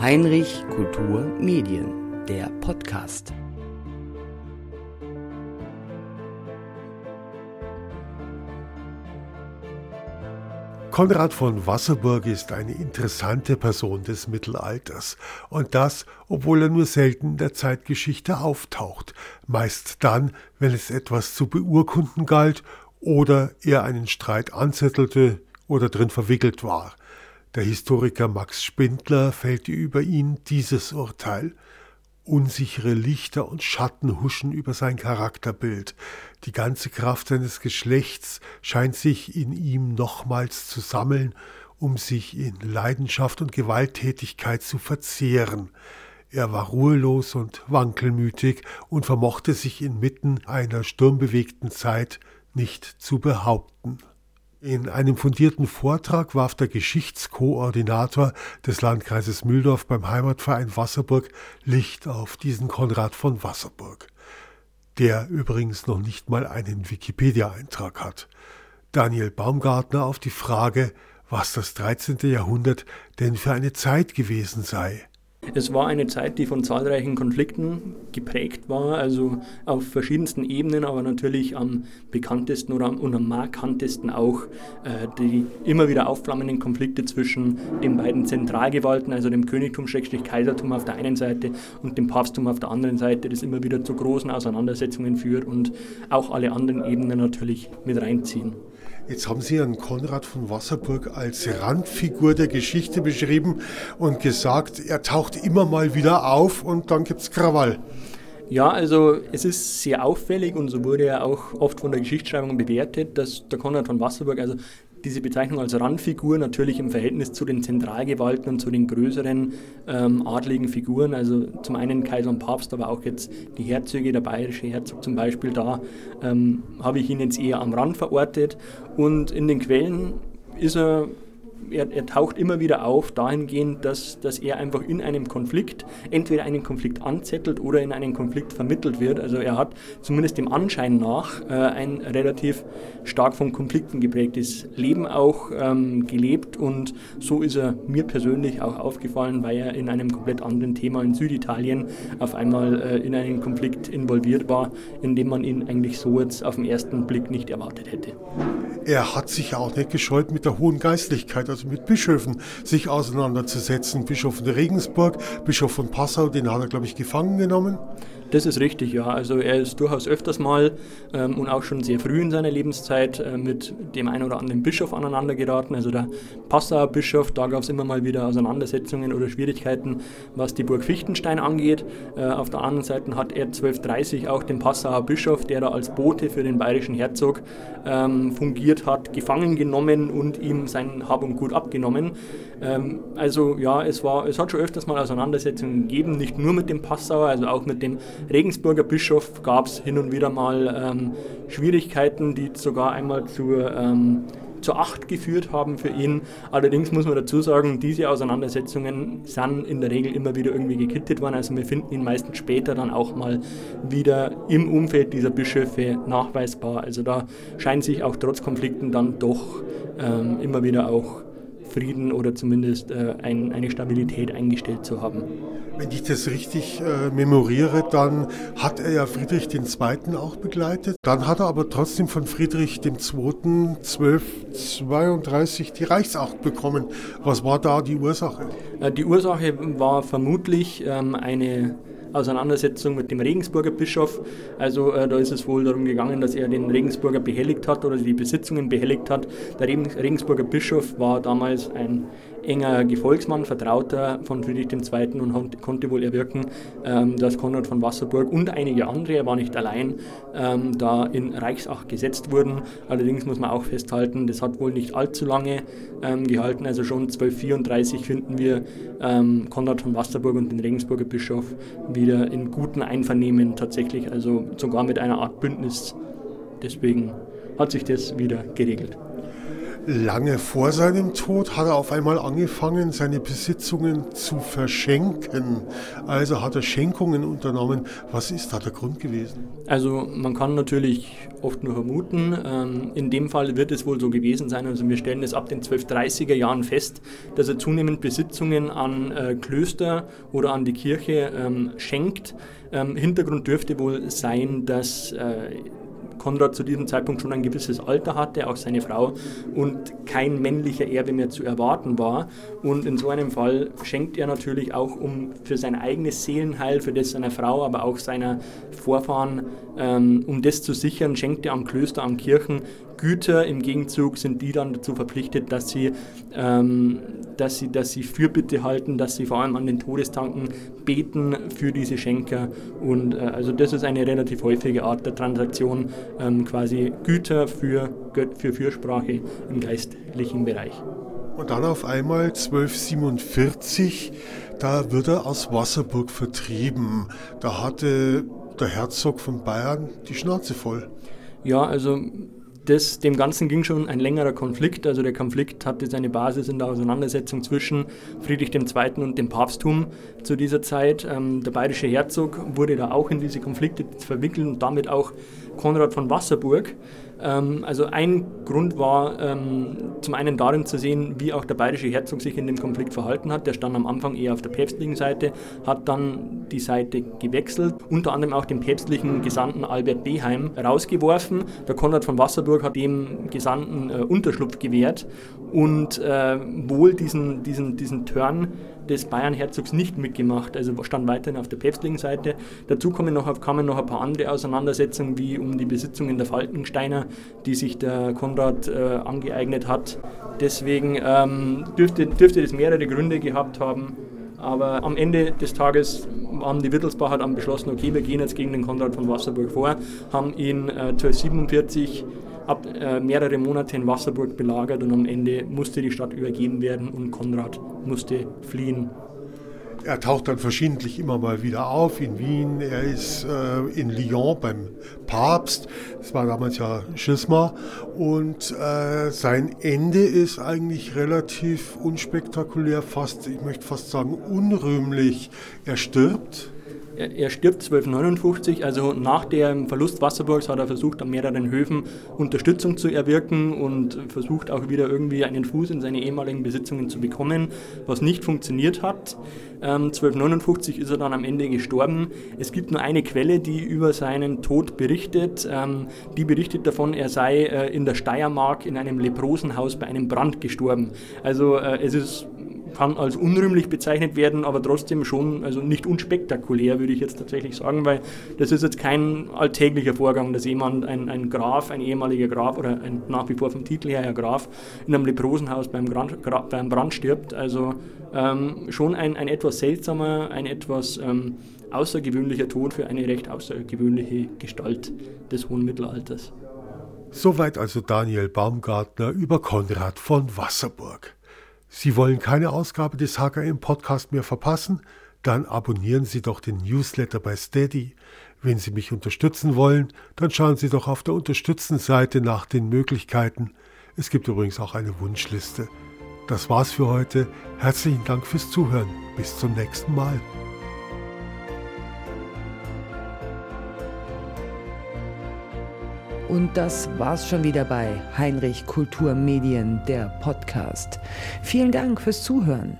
Heinrich Kultur Medien, der Podcast. Konrad von Wasserburg ist eine interessante Person des Mittelalters. Und das, obwohl er nur selten in der Zeitgeschichte auftaucht. Meist dann, wenn es etwas zu beurkunden galt oder er einen Streit anzettelte oder drin verwickelt war. Der Historiker Max Spindler fällte über ihn dieses Urteil. Unsichere Lichter und Schatten huschen über sein Charakterbild. Die ganze Kraft seines Geschlechts scheint sich in ihm nochmals zu sammeln, um sich in Leidenschaft und Gewalttätigkeit zu verzehren. Er war ruhelos und wankelmütig und vermochte sich inmitten einer sturmbewegten Zeit nicht zu behaupten. In einem fundierten Vortrag warf der Geschichtskoordinator des Landkreises Mühldorf beim Heimatverein Wasserburg Licht auf diesen Konrad von Wasserburg, der übrigens noch nicht mal einen Wikipedia-Eintrag hat. Daniel Baumgartner auf die Frage, was das 13. Jahrhundert denn für eine Zeit gewesen sei. Es war eine Zeit, die von zahlreichen Konflikten geprägt war, also auf verschiedensten Ebenen, aber natürlich am bekanntesten oder am, und am markantesten auch äh, die immer wieder aufflammenden Konflikte zwischen den beiden Zentralgewalten, also dem Königtum, Kaisertum auf der einen Seite und dem Papsttum auf der anderen Seite, das immer wieder zu großen Auseinandersetzungen führt und auch alle anderen Ebenen natürlich mit reinziehen. Jetzt haben Sie Herrn Konrad von Wasserburg als Randfigur der Geschichte beschrieben und gesagt, er taucht immer mal wieder auf und dann gibt es Krawall. Ja, also es ist sehr auffällig und so wurde er auch oft von der Geschichtsschreibung bewertet, dass der Konrad von Wasserburg also diese Bezeichnung als Randfigur natürlich im Verhältnis zu den Zentralgewalten und zu den größeren ähm, adligen Figuren, also zum einen Kaiser und Papst, aber auch jetzt die Herzöge, der bayerische Herzog zum Beispiel, da ähm, habe ich ihn jetzt eher am Rand verortet. Und in den Quellen ist er er, er, taucht immer wieder auf dahingehend, dass, dass er einfach in einem Konflikt entweder einen Konflikt anzettelt oder in einen Konflikt vermittelt wird. Also er hat zumindest dem Anschein nach äh, ein relativ stark von Konflikten geprägtes Leben auch ähm, gelebt und so ist er mir persönlich auch aufgefallen, weil er in einem komplett anderen Thema in Süditalien auf einmal äh, in einen Konflikt involviert war, in dem man ihn eigentlich so jetzt auf den ersten Blick nicht erwartet hätte. Er hat sich auch nicht gescheut mit der hohen Geistlichkeit also mit Bischöfen sich auseinanderzusetzen. Bischof von Regensburg, Bischof von Passau, den hat er, glaube ich, gefangen genommen. Das ist richtig, ja. Also er ist durchaus öfters mal ähm, und auch schon sehr früh in seiner Lebenszeit äh, mit dem einen oder anderen Bischof aneinander geraten. Also der Passauer Bischof, da gab es immer mal wieder Auseinandersetzungen oder Schwierigkeiten, was die Burg Fichtenstein angeht. Äh, auf der anderen Seite hat er 1230 auch den Passauer Bischof, der da als Bote für den bayerischen Herzog ähm, fungiert hat, gefangen genommen und ihm sein Hab und Gut abgenommen. Ähm, also ja, es, war, es hat schon öfters mal Auseinandersetzungen gegeben, nicht nur mit dem Passauer, also auch mit dem Regensburger Bischof gab es hin und wieder mal ähm, Schwierigkeiten, die sogar einmal zur, ähm, zur Acht geführt haben für ihn. Allerdings muss man dazu sagen, diese Auseinandersetzungen sind in der Regel immer wieder irgendwie gekittet worden. Also wir finden ihn meistens später dann auch mal wieder im Umfeld dieser Bischöfe nachweisbar. Also da scheint sich auch trotz Konflikten dann doch ähm, immer wieder auch Frieden oder zumindest äh, ein, eine Stabilität eingestellt zu haben. Wenn ich das richtig äh, memoriere, dann hat er ja Friedrich II. auch begleitet. Dann hat er aber trotzdem von Friedrich II. 1232 die Reichsacht bekommen. Was war da die Ursache? Äh, die Ursache war vermutlich ähm, eine Auseinandersetzung mit dem Regensburger Bischof. Also äh, da ist es wohl darum gegangen, dass er den Regensburger behelligt hat oder die Besitzungen behelligt hat. Der Regensburger Bischof war damals ein enger Gefolgsmann, Vertrauter von Friedrich II. und konnte wohl erwirken, ähm, dass Konrad von Wasserburg und einige andere, er war nicht allein, ähm, da in Reichsacht gesetzt wurden. Allerdings muss man auch festhalten, das hat wohl nicht allzu lange ähm, gehalten. Also schon 1234 finden wir Konrad von Wasserburg und den Regensburger Bischof wieder in guten Einvernehmen tatsächlich, also sogar mit einer Art Bündnis. Deswegen hat sich das wieder geregelt. Lange vor seinem Tod hat er auf einmal angefangen, seine Besitzungen zu verschenken. Also hat er Schenkungen unternommen. Was ist da der Grund gewesen? Also man kann natürlich oft nur vermuten. Ähm, in dem Fall wird es wohl so gewesen sein. Also wir stellen es ab den 1230er Jahren fest, dass er zunehmend Besitzungen an äh, Klöster oder an die Kirche ähm, schenkt. Ähm, Hintergrund dürfte wohl sein, dass äh, Konrad zu diesem Zeitpunkt schon ein gewisses Alter hatte, auch seine Frau, und kein männlicher Erbe mehr zu erwarten war. Und in so einem Fall schenkt er natürlich auch um für sein eigenes Seelenheil, für das seiner Frau, aber auch seiner Vorfahren, ähm, um das zu sichern, schenkt er am Klöster, an Kirchen Güter. Im Gegenzug sind die dann dazu verpflichtet, dass sie, ähm, dass sie, dass sie Fürbitte halten, dass sie vor allem an den Todestanken beten für diese Schenker. Und äh, also das ist eine relativ häufige Art der Transaktion, ähm, quasi Güter für, für Fürsprache im geistlichen Bereich. Und dann auf einmal 1247, da wird er aus Wasserburg vertrieben. Da hatte der Herzog von Bayern die Schnauze voll. Ja, also das, dem Ganzen ging schon ein längerer Konflikt. Also der Konflikt hatte seine Basis in der Auseinandersetzung zwischen Friedrich II. und dem Papsttum zu dieser Zeit. Ähm, der bayerische Herzog wurde da auch in diese Konflikte verwickelt und damit auch Konrad von Wasserburg. Ähm, also ein Grund war ähm, zum einen darin zu sehen, wie auch der bayerische Herzog sich in dem Konflikt verhalten hat. Der stand am Anfang eher auf der päpstlichen Seite, hat dann die Seite gewechselt, unter anderem auch den päpstlichen Gesandten Albert Beheim rausgeworfen. Der Konrad von Wasserburg hat dem Gesandten äh, Unterschlupf gewährt und äh, wohl diesen, diesen, diesen Turn des Bayernherzogs nicht mitgemacht, also stand weiterhin auf der päpstlichen Seite. Dazu kommen noch, kamen noch ein paar andere Auseinandersetzungen, wie um die Besitzungen der Falkensteiner, die sich der Konrad äh, angeeignet hat. Deswegen ähm, dürfte, dürfte das mehrere Gründe gehabt haben. Aber am Ende des Tages haben die Wittelsbacher dann beschlossen, okay, wir gehen jetzt gegen den Konrad von Wasserburg vor, haben ihn äh, 1247 ab äh, mehrere Monate in Wasserburg belagert und am Ende musste die Stadt übergeben werden und Konrad musste fliehen. Er taucht dann verschiedentlich immer mal wieder auf in Wien. Er ist äh, in Lyon beim Papst. Das war damals ja Schisma. Und äh, sein Ende ist eigentlich relativ unspektakulär, fast, ich möchte fast sagen, unrühmlich. Er stirbt er, stirbt 1259, also nach dem Verlust Wasserburgs hat er versucht, an mehreren Höfen Unterstützung zu erwirken und versucht auch wieder irgendwie einen Fuß in seine ehemaligen Besitzungen zu bekommen, was nicht funktioniert hat. Ähm, 1259 ist er dann am Ende gestorben. Es gibt nur eine Quelle, die über seinen Tod berichtet. Ähm, die berichtet davon, er sei äh, in der Steiermark in einem Leprosenhaus bei einem Brand gestorben. Also äh, es ist kann als unrühmlich bezeichnet werden, aber trotzdem schon, also nicht unspektakulär, würde ich jetzt tatsächlich sagen, weil das ist jetzt kein alltäglicher Vorgang, dass jemand, ein, ein Graf, ein ehemaliger Graf oder ein nach wie vor vom Titel her ja Graf, in einem Leprosenhaus beim, Brand, beim Brand stirbt. Also ähm, schon ein, ein etwas seltsamer, ein etwas ähm, außergewöhnlicher Tod für eine recht außergewöhnliche Gestalt des hohen Mittelalters. Soweit also Daniel Baumgartner über Konrad von Wasserburg. Sie wollen keine Ausgabe des HKM Podcast mehr verpassen? Dann abonnieren Sie doch den Newsletter bei Steady. Wenn Sie mich unterstützen wollen, dann schauen Sie doch auf der Unterstützen-Seite nach den Möglichkeiten. Es gibt übrigens auch eine Wunschliste. Das war's für heute. Herzlichen Dank fürs Zuhören. Bis zum nächsten Mal. Und das war's schon wieder bei Heinrich Kulturmedien, der Podcast. Vielen Dank fürs Zuhören.